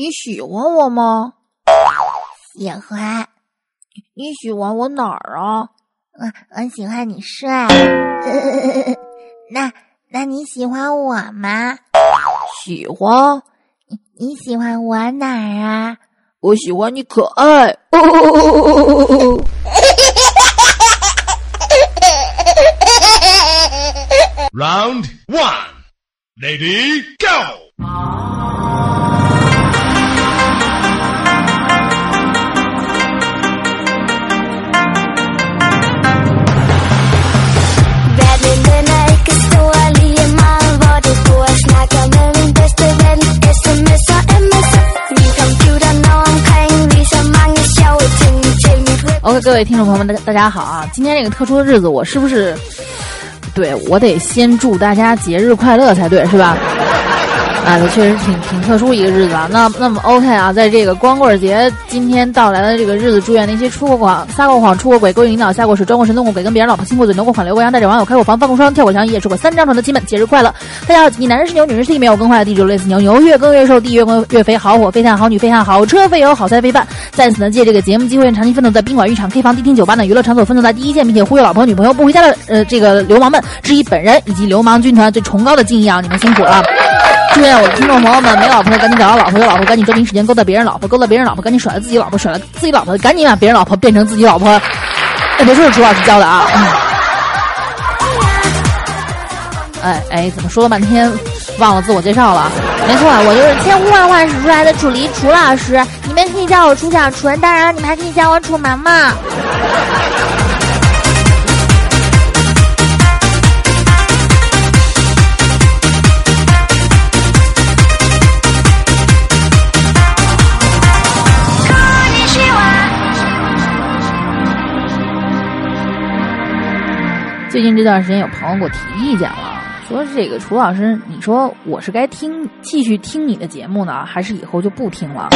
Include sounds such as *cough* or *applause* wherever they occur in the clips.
你喜欢我吗？喜欢。你喜欢我哪儿啊？我我喜欢你帅。*laughs* 那那你喜欢我吗？喜欢。你你喜欢我哪儿啊？我喜欢你可爱。*laughs* Round one, lady, go. OK，各位听众朋友们，大大家好啊！今天这个特殊的日子，我是不是对我得先祝大家节日快乐才对，是吧？啊，这确实挺挺特殊一个日子啊。那那么 OK 啊，在这个光棍节今天到来的这个日子，祝愿那些出过广、撒过谎、出过轨、勾引领导、下过水、装过神、弄过鬼、跟别人老婆亲过嘴、挪过款、留过洋、带着网友开过房、翻过窗、跳过墙、一夜吃过三张床的亲们，节日快乐！大家好，你男人是牛，女人是地，没有更坏的地主类似牛，牛越更越瘦，地越更越肥，好火飞炭，好女飞汗，好车费油，好菜费饭。在此呢，借这个节目机会，长期奋斗在宾馆、浴场、K 房、迪厅、酒吧等娱乐场所奋斗在第一线，并且忽悠老婆、女朋友不回家的呃这个流氓们，致以本人以及流氓军团最崇高的敬意啊！你们辛苦了。祝愿我的听众朋友们，没老婆的赶紧找到老婆，有老婆赶紧抓紧时间勾搭别人老婆，勾搭别人老婆赶紧甩了自己老婆，甩了自己老婆赶紧把别人老婆变成自己老婆。哎，别说是楚老师教的啊。哎哎，怎么说了半天忘了自我介绍了？没错，我就是千呼万唤始出来的楚离楚老师，你们可以叫我楚小纯，当然你们还可以叫我楚萌萌。最近这段时间，有朋友给我提意见了，说这个楚老师，你说我是该听继续听你的节目呢，还是以后就不听了？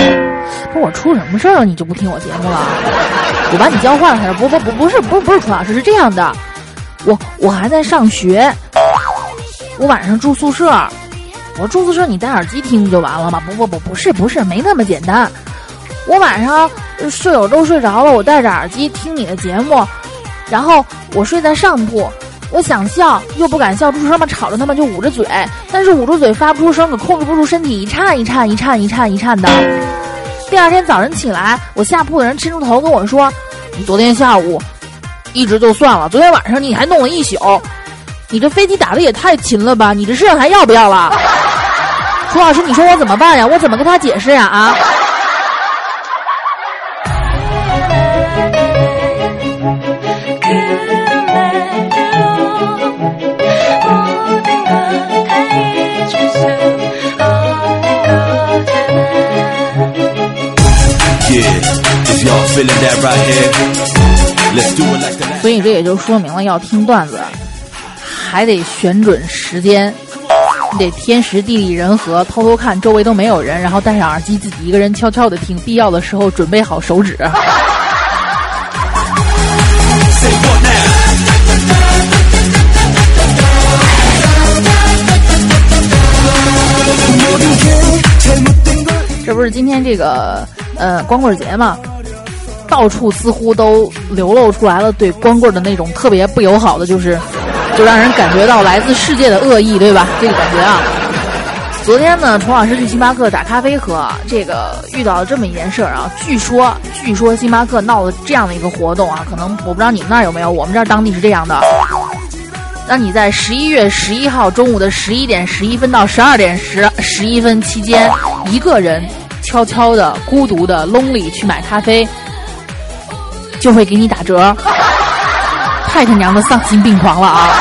说我出什么事儿了，你就不听我节目了？*laughs* 我把你教坏了还是？不不不，不是不是不是楚老师，是这样的，我我还在上学，我晚上住宿舍，我住宿舍你戴耳机听不就完了吗？不不不，不是不是，没那么简单，我晚上舍友都睡着了，我戴着耳机听你的节目。然后我睡在上铺，我想笑又不敢笑出声嘛，吵着他们就捂着嘴，但是捂住嘴发不出声，可控制不住身体一颤一颤一颤一颤一颤的。第二天早晨起来，我下铺的人伸出头跟我说：“你昨天下午一直就算了，昨天晚上你还弄了一宿，你这飞机打的也太勤了吧？你这身上还要不要了？”楚老师，你说我怎么办呀？我怎么跟他解释呀？啊？所以这也就说明了，要听段子，还得选准时间，你得天时地利人和，偷偷看周围都没有人，然后戴上耳机自己一个人悄悄的听，必要的时候准备好手指。这不是今天这个呃光棍节嘛？到处似乎都流露出来了对光棍的那种特别不友好的，就是就让人感觉到来自世界的恶意，对吧？这个感觉啊。昨天呢，崇老师去星巴克打咖啡喝，这个遇到了这么一件事儿啊。据说，据说星巴克闹了这样的一个活动啊，可能我不知道你们那儿有没有，我们这儿当地是这样的：让你在十一月十一号中午的十一点十一分到十二点十十一分期间。一个人悄悄的、孤独的、lonely 去买咖啡，就会给你打折。*laughs* 太他娘的丧心病狂了啊！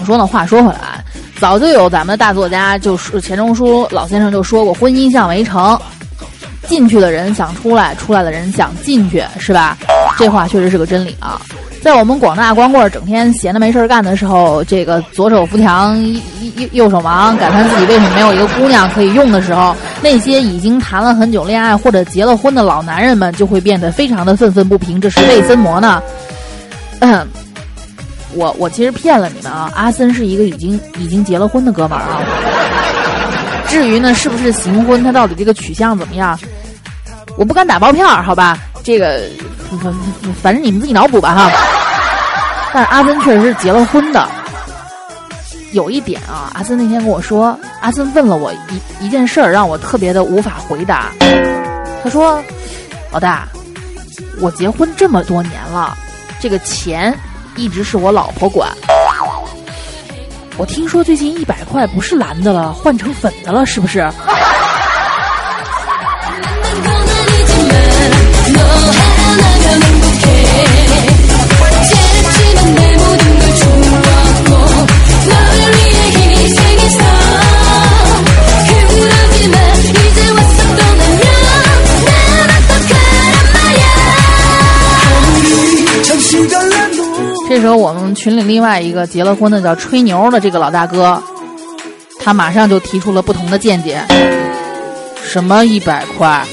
么说呢？话说回来。早就有咱们的大作家，就是钱钟书老先生就说过：“婚姻像围城，进去的人想出来，出来的人想进去，是吧？”这话确实是个真理啊。在我们广大光棍整天闲的没事干的时候，这个左手扶墙，右右手忙，感叹自己为什么没有一个姑娘可以用的时候，那些已经谈了很久恋爱或者结了婚的老男人们就会变得非常的愤愤不平。这是为森魔呢？嗯，我我其实骗了你们啊，阿森是一个已经已经结了婚的哥们儿啊。至于呢，是不是行婚，他到底这个取向怎么样，我不敢打包票，好吧？这个反正你们自己脑补吧哈。但阿森确实是结了婚的。有一点啊，阿森那天跟我说，阿森问了我一一件事儿，让我特别的无法回答。他说：“老大，我结婚这么多年了，这个钱一直是我老婆管。我听说最近一百块不是蓝的了，换成粉的了，是不是？” *laughs* 时候，我们群里另外一个结了婚的叫吹牛的这个老大哥，他马上就提出了不同的见解。什么一百块？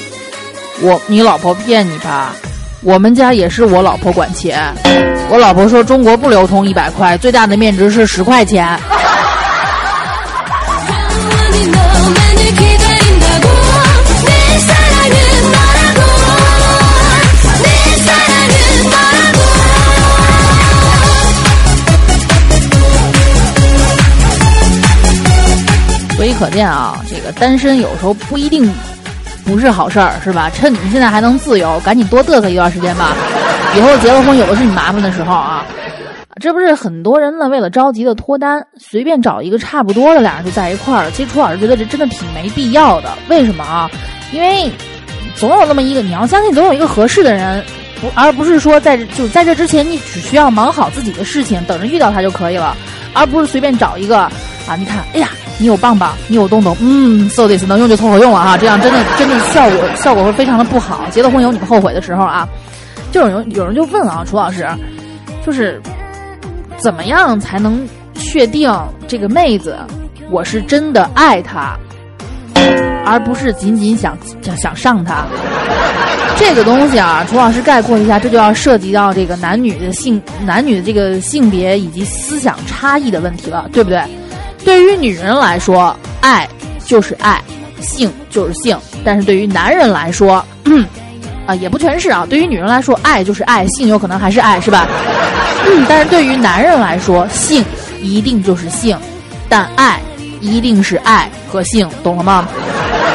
我你老婆骗你吧？我们家也是我老婆管钱。我老婆说中国不流通一百块，最大的面值是十块钱。可见啊，这个单身有时候不一定不是好事儿，是吧？趁你们现在还能自由，赶紧多嘚瑟一段时间吧。以后结了婚，有的是你麻烦的时候啊。这不是很多人呢，为了着急的脱单，随便找一个差不多的俩人就在一块儿了。其实楚老师觉得这真的挺没必要的。为什么啊？因为总有那么一个，你要相信总有一个合适的人，不而不是说在就在这之前，你只需要忙好自己的事情，等着遇到他就可以了，而不是随便找一个啊。你看，哎呀。你有棒棒，你有洞洞，嗯，so this 能用就凑合用了哈，*laughs* 这样真的真的效果效果会非常的不好。结了婚有你们后悔的时候啊，就有人有人就问啊，楚老师，就是怎么样才能确定这个妹子我是真的爱她，而不是仅仅想想想上她？*laughs* 这个东西啊，楚老师概括一下，这就要涉及到这个男女的性男女的这个性别以及思想差异的问题了，对不对？对于女人来说，爱就是爱，性就是性；但是对于男人来说，*clears throat* 啊，也不全是啊。对于女人来说，爱就是爱，性有可能还是爱，是吧？*clears throat* 但是对于男人来说，性一定就是性，但爱一定是爱和性，懂了吗？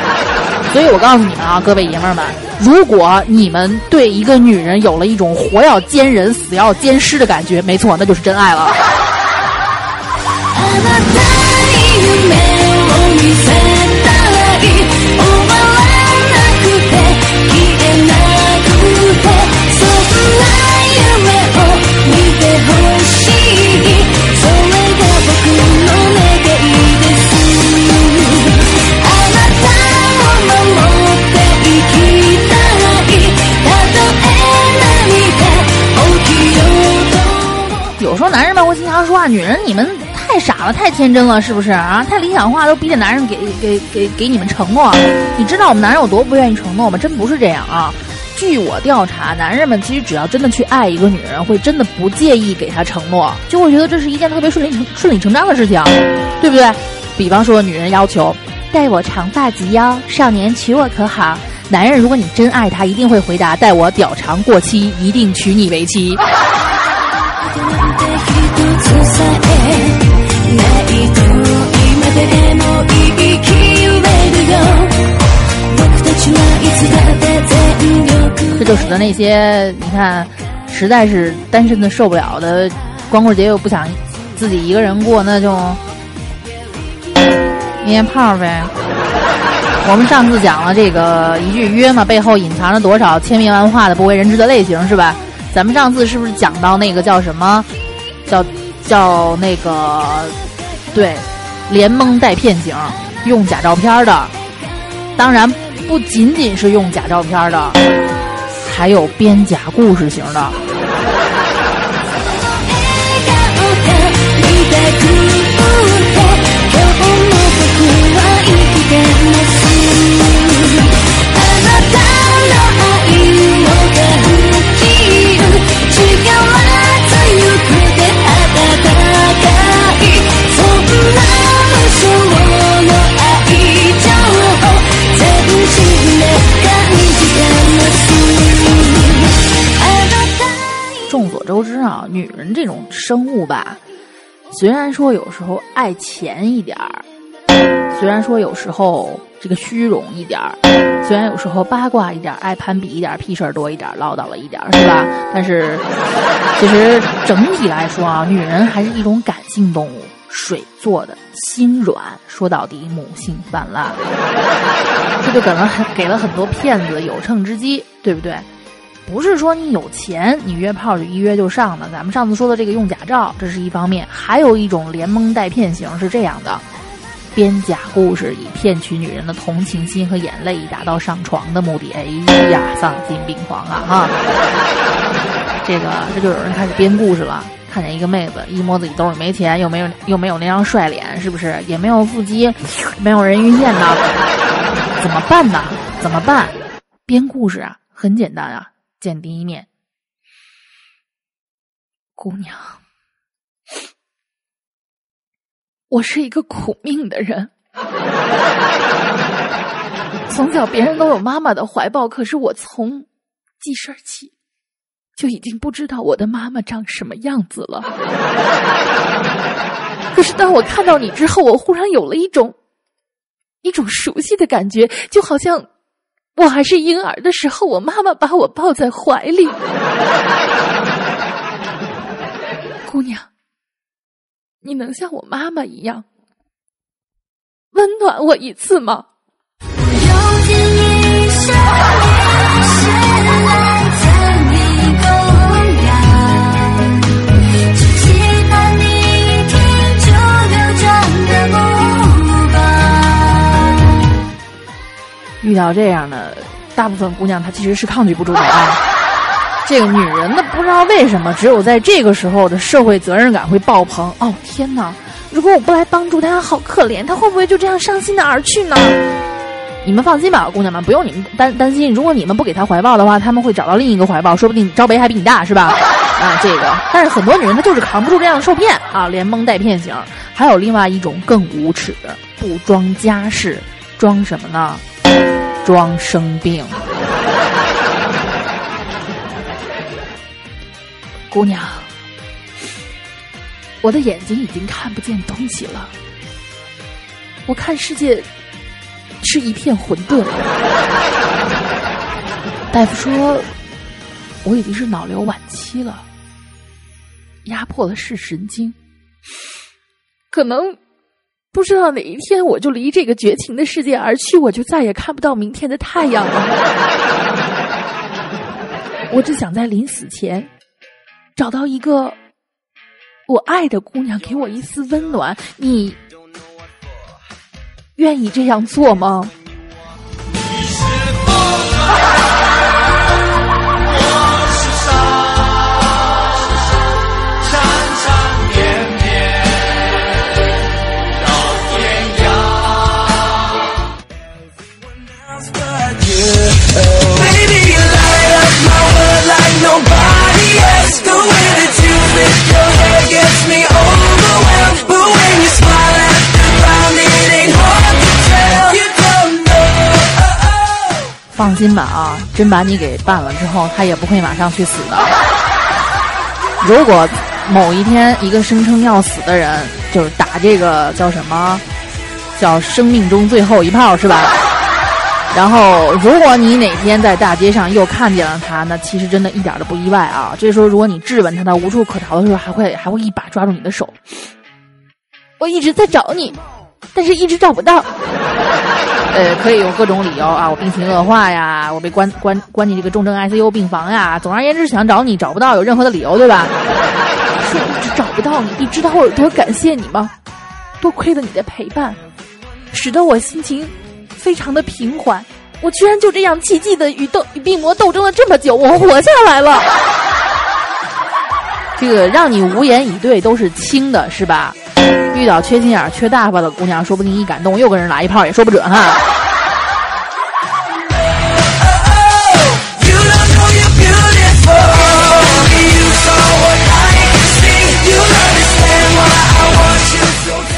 *laughs* 所以我告诉你们啊，各位爷们儿们，如果你们对一个女人有了一种活要奸人、死要奸尸的感觉，没错，那就是真爱了。*laughs* 有时候男人们会经常说啊，女人你们。太傻了，太天真了，是不是啊？太理想化，都逼着男人给给给给你们承诺。你知道我们男人有多不愿意承诺吗？真不是这样啊！据我调查，男人们其实只要真的去爱一个女人，会真的不介意给她承诺，就会觉得这是一件特别顺理成顺理成章的事情，对不对？比方说，女人要求待我长发及腰，少年娶我可好？男人如果你真爱他，一定会回答待我屌长过期，一定娶你为妻。*laughs* 这就使得那些你看，实在是单身的受不了的，光棍节又不想自己一个人过，那就捏炮呗。我们上次讲了这个一句约嘛，背后隐藏着多少千变万化的不为人知的类型，是吧？咱们上次是不是讲到那个叫什么，叫叫那个对，连蒙带骗型，用假照片的，当然不仅仅是用假照片的。还有编假故事型的，生物吧，虽然说有时候爱钱一点儿，虽然说有时候这个虚荣一点儿，虽然有时候八卦一点儿，爱攀比一点儿，屁事儿多一点儿，唠叨了一点儿，是吧？但是其实整体来说啊，女人还是一种感性动物。水做的，心软，说到底母性泛滥，这就给了给了很多骗子有乘之机，对不对？不是说你有钱，你约炮就一约就上的。咱们上次说的这个用假照，这是一方面；还有一种连蒙带骗型是这样的，编假故事以骗取女人的同情心和眼泪，以达到上床的目的。哎呀，丧心病狂啊！哈，这个这就有人开始编故事了。看见一个妹子，一摸自己兜里没钱，又没有又没有那张帅脸，是不是？也没有腹肌，没有人鱼线呢？怎么办呢？怎么办？编故事啊，很简单啊。见第一面，姑娘，我是一个苦命的人，从小别人都有妈妈的怀抱，可是我从记事儿起。就已经不知道我的妈妈长什么样子了。可是当我看到你之后，我忽然有了一种一种熟悉的感觉，就好像我还是婴儿的时候，我妈妈把我抱在怀里。*laughs* 姑娘，你能像我妈妈一样温暖我一次吗？遇到这样的大部分姑娘，她其实是抗拒不住的啊。这个女人呢，不知道为什么，只有在这个时候的社会责任感会爆棚。哦天哪！如果我不来帮助她，好可怜，她会不会就这样伤心的而去呢？你们放心吧，姑娘们，不用你们担担心。如果你们不给她怀抱的话，他们会找到另一个怀抱，说不定招北还比你大，是吧？啊，这个。但是很多女人她就是扛不住这样的受骗啊，连蒙带骗型。还有另外一种更无耻的，不装家世，装什么呢？装生病，姑娘，我的眼睛已经看不见东西了，我看世界是一片混沌。大夫说我已经是脑瘤晚期了，压迫了视神经，可能。不知道哪一天我就离这个绝情的世界而去，我就再也看不到明天的太阳了。*laughs* 我只想在临死前找到一个我爱的姑娘，给我一丝温暖。你愿意这样做吗？放心吧啊，真把你给办了之后，他也不会马上去死的。*laughs* 如果某一天一个声称要死的人，就是打这个叫什么，叫生命中最后一炮是吧？然后如果你哪天在大街上又看见了他，那其实真的一点都不意外啊。这时候如果你质问他，他无处可逃的时候，还会还会一把抓住你的手。我一直在找你，但是一直找不到。*laughs* 呃，可以有各种理由啊，我病情恶化呀，我被关关关进这个重症 ICU 病房呀。总而言之，想找你找不到，有任何的理由，对吧？*laughs* 说一直找不到你，你知道我有多感谢你吗？多亏了你的陪伴，使得我心情非常的平缓。我居然就这样奇迹的与斗与病魔斗争了这么久，我活下来了。*laughs* 这个让你无言以对都是轻的，是吧？遇到缺心眼、缺大发的姑娘，说不定一感动又跟人来一炮，也说不准哈。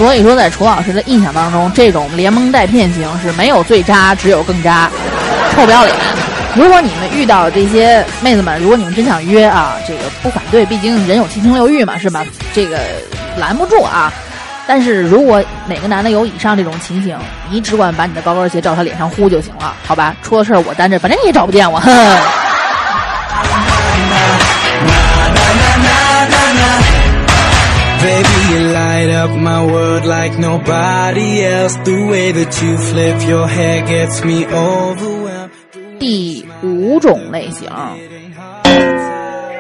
所以说，在楚老师的印象当中，这种连蒙带骗型是没有最渣，只有更渣，臭不要脸。如果你们遇到这些妹子们，如果你们真想约啊，这个不反对，毕竟人有七情六欲嘛，是吧？这个拦不住啊。但是如果哪个男的有以上这种情形，你只管把你的高跟鞋照他脸上呼就行了，好吧？出了事儿我担着，反正你也找不见我。*laughs* light up my world like nobody else. The way that you flip your hair gets me overwhelmed. 第五种类型，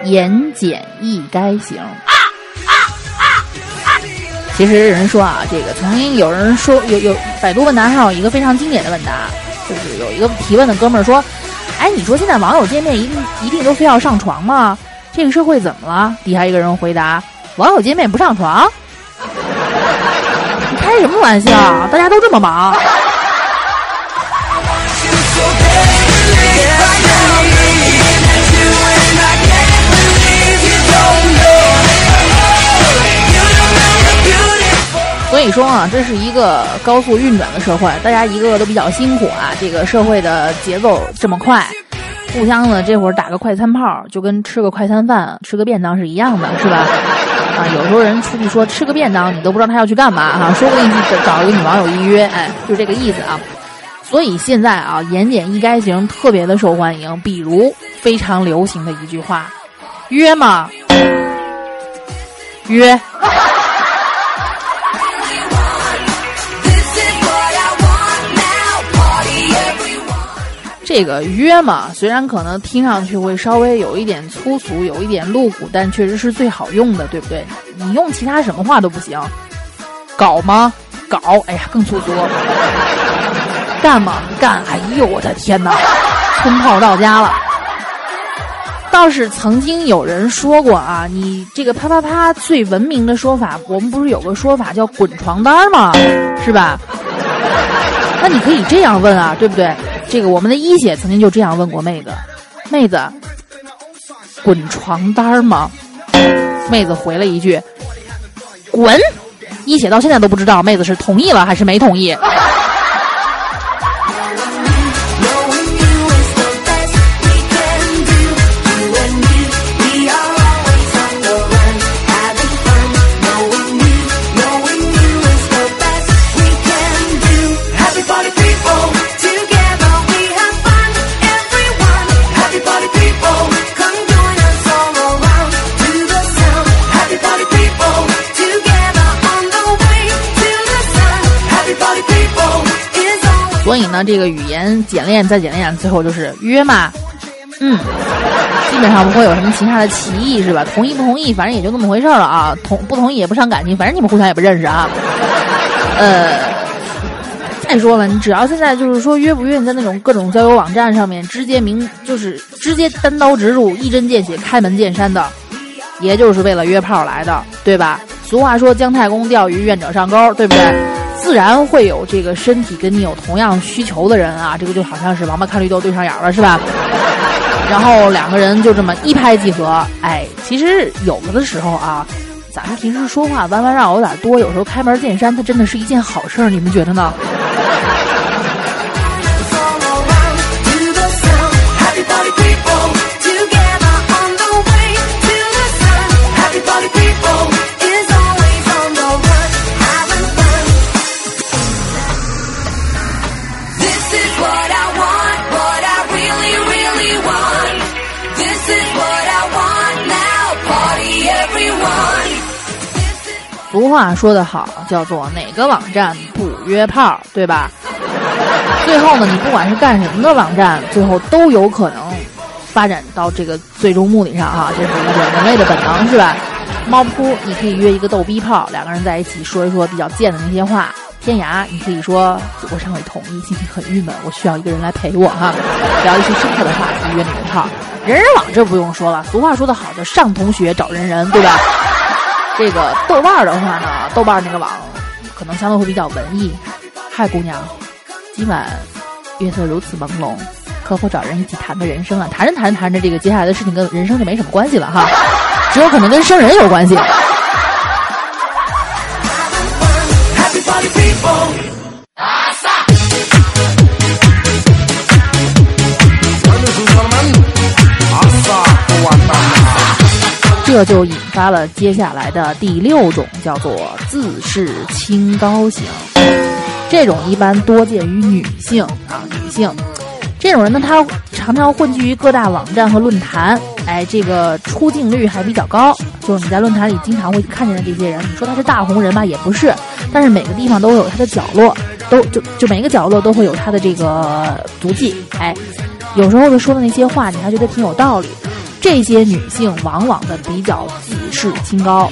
言简意赅型。其实人说啊，这个曾经有人说有有百度问答上有一个非常经典的问答，就是有一个提问的哥们儿说：“哎，你说现在网友见面一定一定都非要上床吗？这个社会怎么了？”底下一个人回答：“网友见面不上床？开什么玩笑？大家都这么忙。”所以说啊，这是一个高速运转的社会，大家一个个都比较辛苦啊。这个社会的节奏这么快，互相呢这会儿打个快餐炮，就跟吃个快餐饭、吃个便当是一样的，是吧？有时候人出去说吃个便当，你都不知道他要去干嘛哈、说不定去找一个女网友预约，哎，就这个意思啊。所以现在啊，言简意赅型特别的受欢迎，比如非常流行的一句话：“约吗？*laughs* 约。”这个约嘛，虽然可能听上去会稍微有一点粗俗，有一点露骨，但确实是最好用的，对不对？你用其他什么话都不行。搞吗？搞，哎呀，更粗俗。干吗？干，哎呦，我的天哪，冲炮到家了。倒是曾经有人说过啊，你这个啪啪啪最文明的说法，我们不是有个说法叫滚床单吗？是吧？那你可以这样问啊，对不对？这个我们的一姐曾经就这样问过妹子：“妹子，滚床单吗？”妹子回了一句：“滚。”一姐到现在都不知道妹子是同意了还是没同意。所以呢，这个语言简练再简练，最后就是约嘛，嗯，基本上不会有什么其他的歧义，是吧？同意不同意，反正也就那么回事了啊。同不同意也不伤感情，反正你们互相也不认识啊。*laughs* 呃，再说了，你只要现在就是说约不约，你在那种各种交友网站上面直接明就是直接单刀直入、一针见血、开门见山的，也就是为了约炮来的，对吧？俗话说姜太公钓鱼，愿者上钩，对不对？自然会有这个身体跟你有同样需求的人啊，这个就好像是王八看绿豆对上眼了，是吧？*laughs* 然后两个人就这么一拍即合，哎，其实有的时候啊，咱们平时说话弯弯绕有点多，有时候开门见山，它真的是一件好事儿，你们觉得呢？话说得好，叫做哪个网站不约炮，对吧？*laughs* 最后呢，你不管是干什么的网站，最后都有可能发展到这个最终目的上啊，这是一个人类的本能，是吧？猫扑，你可以约一个逗逼炮，两个人在一起说一说比较贱的那些话。天涯，你可以说我尚未同意，心情很郁闷，我需要一个人来陪我哈，聊一些深刻的话题，约你个炮。人人网这不用说了，俗话说得好，叫上同学找人人，对吧？这个豆瓣儿的话呢，豆瓣儿那个网可能相对会比较文艺。嗨，姑娘，今晚月色如此朦胧，可否找人一起谈个人生啊？谈着谈着谈着，这个接下来的事情跟人生就没什么关系了哈，只有可能跟生人有关系。这就引发了接下来的第六种，叫做自视清高型。这种一般多见于女性啊，女性。这种人呢，他常常混迹于各大网站和论坛，哎，这个出镜率还比较高。就是你在论坛里经常会看见的这些人，你说他是大红人吧，也不是。但是每个地方都会有他的角落，都就就每个角落都会有他的这个足迹。哎，有时候他说的那些话，你还觉得挺有道理。这些女性往往的比较自视清高，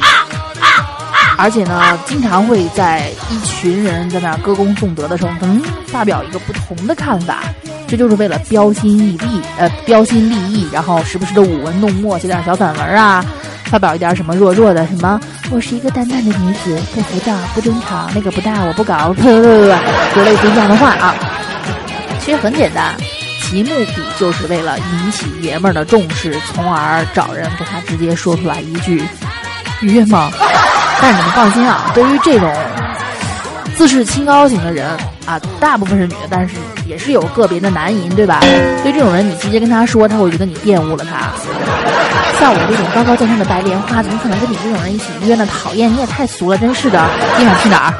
而且呢，经常会在一群人在那歌功颂德的时候，嗯，发表一个不同的看法。这就是为了标新立异，呃，标新立异，然后时不时的舞文弄墨，写点小散文啊，发表一点什么弱弱的什么，我是一个淡淡的女子，不浮躁，不争吵，那个不大，我不搞，不 *laughs* 不不，就类似于这样的话啊。其实很简单，其目的就是为了引起爷们儿的重视，从而找人给他直接说出来一句约吗？*laughs* 但是你们放心啊，对于这种自视清高型的人啊，大部分是女的，但是。也是有个别的男淫，对吧？对这种人，你直接跟他说，他会觉得你玷污了他。*laughs* 像我这种高高在上的白莲花，怎么可能跟你这种人一起约呢？讨厌，你也太俗了，真是的！你想去哪儿？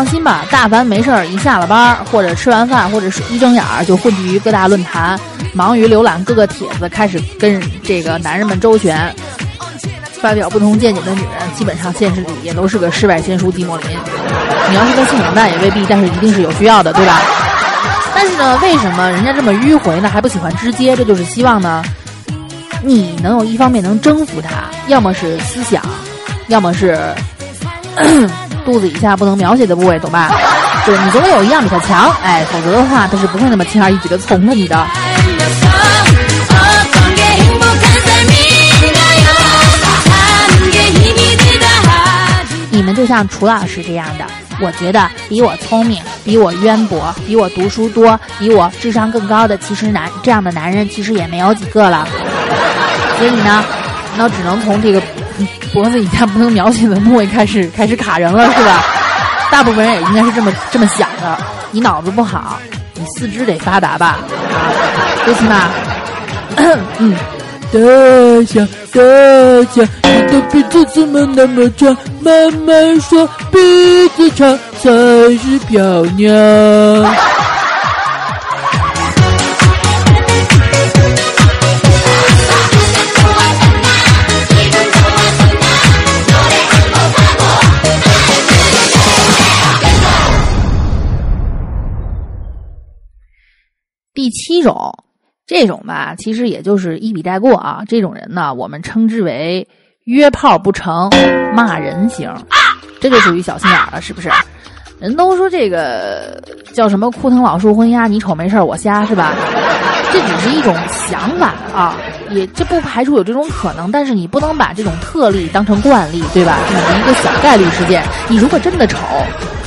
放心吧，大凡没事儿，一下了班或者吃完饭，或者是一睁眼儿就混迹于各大论坛，忙于浏览各个帖子，开始跟这个男人们周旋。发表不同见解的女人，基本上现实里也都是个世外仙姝寂寞林。你要是个性冷淡也未必，但是一定是有需要的，对吧？但是呢，为什么人家这么迂回呢？还不喜欢直接？这就是希望呢，你能有一方面能征服他，要么是思想，要么是肚子以下不能描写的部位，懂吧？就是你总有一样比他强，哎，否则的话他是不会那么轻而易举的从了你的。你们就像楚老师这样的，我觉得比我聪明、比我渊博、比我读书多、比我智商更高的，其实男这样的男人其实也没有几个了。所以呢，那只能从这个 *laughs* 脖子以下不能描写的部位开始开始卡人了，是吧？大部分人也应该是这么这么想的。你脑子不好，你四肢得发达吧？啊，最起码，嗯。大象，大家，你的鼻子怎么那么长？慢慢说，鼻子长才是漂亮。第七种。这种吧，其实也就是一笔带过啊。这种人呢，我们称之为约炮不成骂人型，这就属于小心眼了，是不是？人都说这个叫什么“枯藤老树昏鸦”，你瞅没事我瞎是吧？这只是一种想法啊，也这不排除有这种可能，但是你不能把这种特例当成惯例，对吧？这是一个小概率事件。你如果真的丑，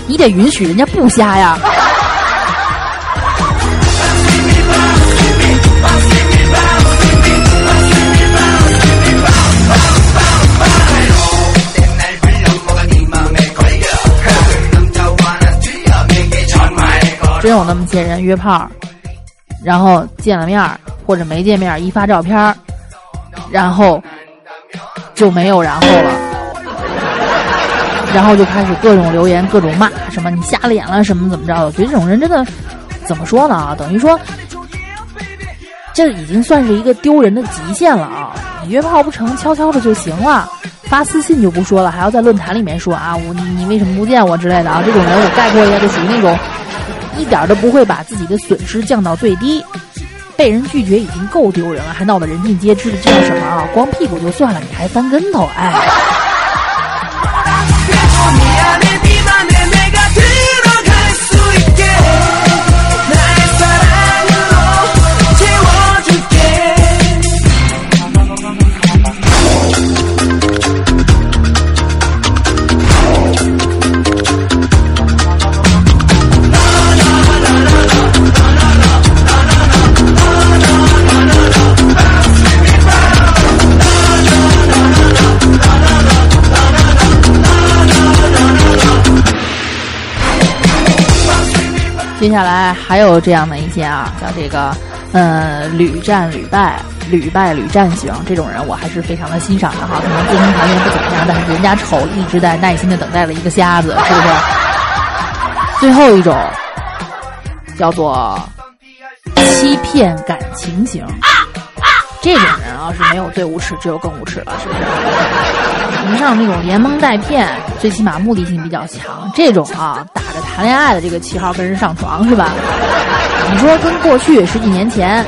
你得允许人家不瞎呀。真有那么些人约炮，然后见了面或者没见面，一发照片然后就没有然后了，然后就开始各种留言、各种骂，什么你瞎了眼了，什么怎么着的？我觉得这种人真的怎么说呢？啊，等于说这已经算是一个丢人的极限了啊！你约炮不成，悄悄的就行了，发私信就不说了，还要在论坛里面说啊，我你你为什么不见我之类的啊？这种人我概括一下，就属于那种。一点都不会把自己的损失降到最低，被人拒绝已经够丢人了，还闹得人尽皆知的，这叫什么啊？光屁股就算了，你还翻跟头，哎。接下来还有这样的一些啊，像这个，呃，屡战屡败、屡败屡战型这种人，我还是非常的欣赏的哈。可能自身条件不怎么样，但是人家丑一直在耐心的等待了一个瞎子，是不是？*laughs* 最后一种叫做欺骗感情型。这种人啊是没有最无耻，只有更无耻了，是不是？你像那种连蒙带骗，最起码目的性比较强。这种啊，打着谈恋爱的这个旗号跟人上床是吧？*laughs* 你说跟过去十几年前，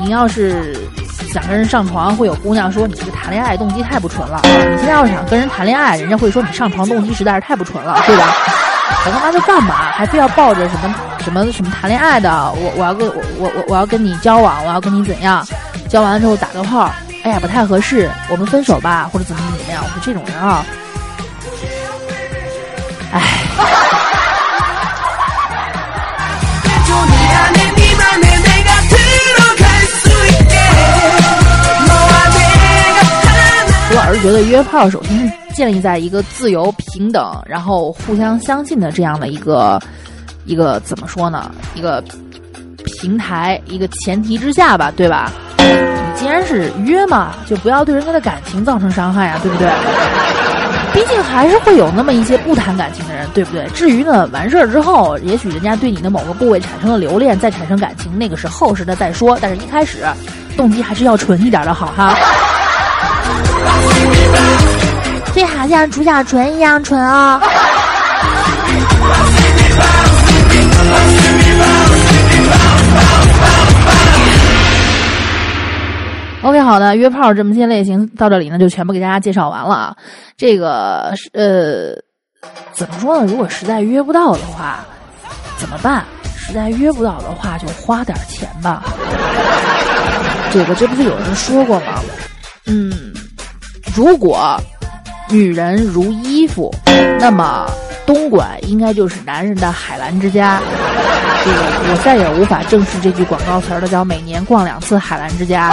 你要是想跟人上床，会有姑娘说你这个谈恋爱动机太不纯了。你现在要是想跟人谈恋爱，人家会说你上床动机实在是太不纯了，对吧？*laughs* 我他妈就干嘛？还非要抱着什么什么什么谈恋爱的？我我要跟我我我我要跟你交往，我要跟你怎样？交完了之后打个炮，哎呀不太合适，我们分手吧，或者怎么怎么样？我说这种人啊，哎。我老是觉得约炮首先是建立在一个自由、平等，然后互相相信的这样的一个一个怎么说呢？一个平台、一个前提之下吧，对吧？你既然是约嘛，就不要对人家的感情造成伤害啊，对不对？毕竟还是会有那么一些不谈感情的人，对不对？至于呢，完事儿之后，也许人家对你的某个部位产生了留恋，再产生感情，那个是后事的再说。但是一开始，动机还是要纯一点的好哈。最好像主甲醇一样纯哦。好的，约炮这么些类型到这里呢，就全部给大家介绍完了啊。这个呃，怎么说呢？如果实在约不到的话，怎么办？实在约不到的话，就花点钱吧。这个这不是有人说过吗？嗯，如果女人如衣服，那么东莞应该就是男人的海澜之家。这个我再也无法正视这句广告词了，叫每年逛两次海澜之家。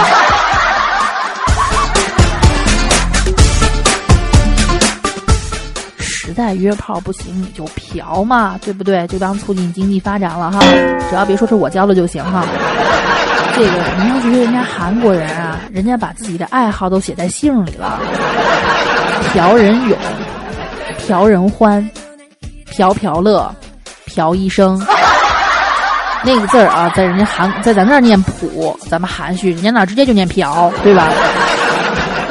在约炮不行，你就嫖嘛，对不对？就当促进经济发展了哈。只要别说是我教的就行哈。这个你要觉得人家韩国人啊，人家把自己的爱好都写在姓里了，朴仁勇、朴仁欢、朴朴乐、朴医生。那个字儿啊，在人家韩，在咱这儿念朴，咱们含蓄，人家那儿直接就念朴，对吧？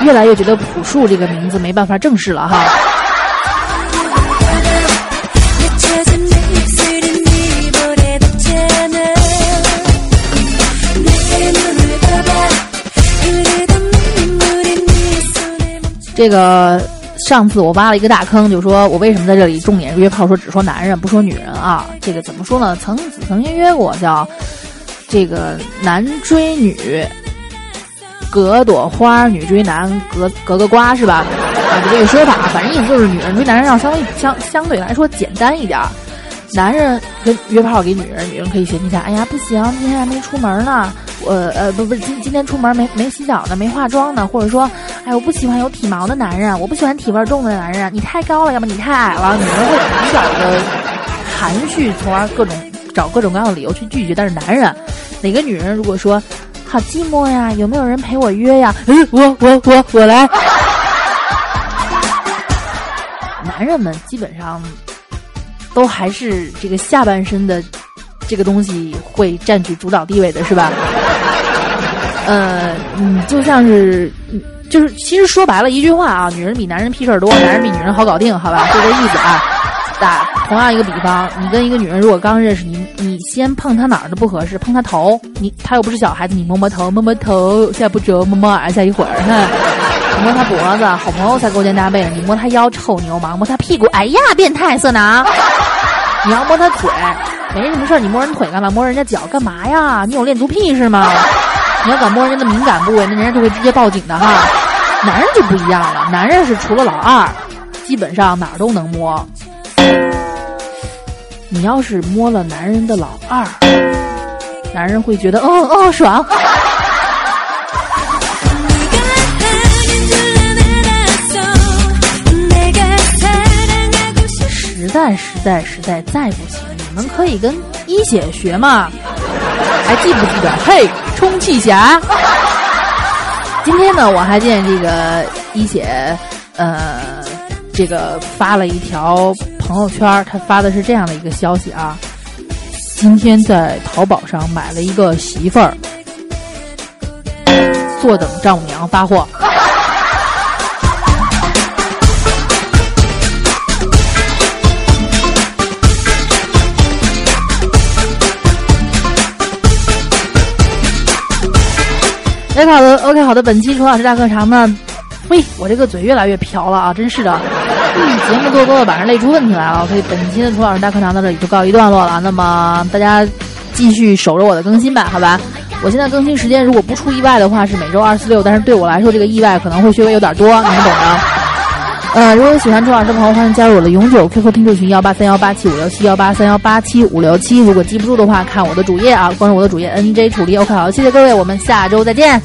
越来越觉得朴树这个名字没办法正视了哈。这个上次我挖了一个大坑，就说我为什么在这里重点约炮，说只说男人不说女人啊？这个怎么说呢？曾曾经约过叫这个男追女，隔朵花，女追男，隔隔个瓜是吧？啊，就这个说法，反正意思就是女人追男人要稍微相相对来说简单一点儿。男人跟约炮给女人，女人可以学习一下。哎呀，不行，今天还没出门呢。我呃不不今今天出门没没洗澡呢，没化妆呢，或者说，哎，我不喜欢有体毛的男人，我不喜欢体味重的男人，你太高了，要么你太矮了，女人会比较的含蓄，从而各种找各种各样的理由去拒绝。但是男人，哪个女人如果说好寂寞呀，有没有人陪我约呀？嗯，*laughs* 我我我我来。*laughs* 男人们基本上都还是这个下半身的这个东西会占据主导地位的，是吧？呃，嗯，就像是，嗯就是其实说白了一句话啊，女人比男人屁事儿多，男人比女人好搞定，好吧？就这意思啊。打同样一个比方，你跟一个女人如果刚认识你，你先碰她哪儿都不合适，碰她头，你她又不是小孩子，你摸摸头，摸摸头，下不着，摸摸耳，下一会儿，哼，你摸她脖子，好朋友才勾肩搭背呢，你摸她腰，臭流氓，摸她屁股，哎呀，变态色狼。你要摸她腿，没什么事儿，你摸人腿干嘛？摸人家脚干嘛呀？你有恋足癖是吗？你要敢摸人的敏感部位，那人家就会直接报警的哈。男人就不一样了，男人是除了老二，基本上哪儿都能摸。你要是摸了男人的老二，男人会觉得，嗯嗯，爽。实在实在实在再不行，你们可以跟一姐学嘛，还记不记得？嘿。充气侠。*laughs* 今天呢，我还见这个一姐，呃，这个发了一条朋友圈，他发的是这样的一个消息啊：今天在淘宝上买了一个媳妇儿，坐等丈母娘发货。好的，OK 好的，本期楚老师大课堂呢，喂，我这个嘴越来越瓢了啊，真是的，嗯，节目做多了，晚上累出问题来了，所以本期的楚老师大课堂到这里就告一段落了。那么大家继续守着我的更新吧，好吧？我现在更新时间如果不出意外的话是每周二、四、六，但是对我来说这个意外可能会稍微有点多，你们懂的。呃，如果喜欢周老师的朋友，欢迎加入我的永久 QQ 听众群幺八三幺八七五六七幺八三幺八七五六七。如果记不住的话，看我的主页啊，关注我的主页 NJ 楚离 OK 好，谢谢各位，我们下周再见。